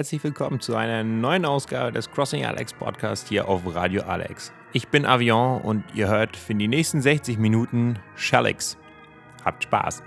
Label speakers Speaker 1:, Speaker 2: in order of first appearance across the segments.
Speaker 1: herzlich willkommen zu einer neuen Ausgabe des Crossing Alex Podcast hier auf Radio Alex. Ich bin Avion und ihr hört für die nächsten 60 Minuten Shellix. Habt Spaß!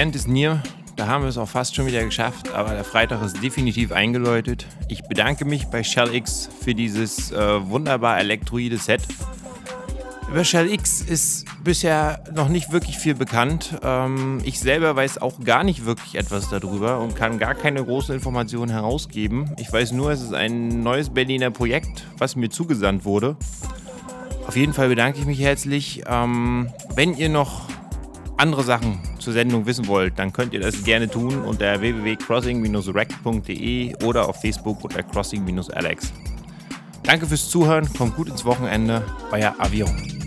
Speaker 1: End is near. Da haben wir es auch fast schon wieder geschafft, aber der Freitag ist definitiv eingeläutet. Ich bedanke mich bei Shell X für dieses äh, wunderbar elektroide Set. Über Shell X ist bisher noch nicht wirklich viel bekannt. Ähm, ich selber weiß auch gar nicht wirklich etwas darüber und kann gar keine großen Informationen herausgeben. Ich weiß nur, es ist ein neues Berliner Projekt, was mir zugesandt wurde. Auf jeden Fall bedanke ich mich herzlich. Ähm, wenn ihr noch andere Sachen zur Sendung wissen wollt, dann könnt ihr das gerne tun unter www.crossing-rec.de oder auf Facebook unter crossing-alex. Danke fürs Zuhören, kommt gut ins Wochenende, euer Avion.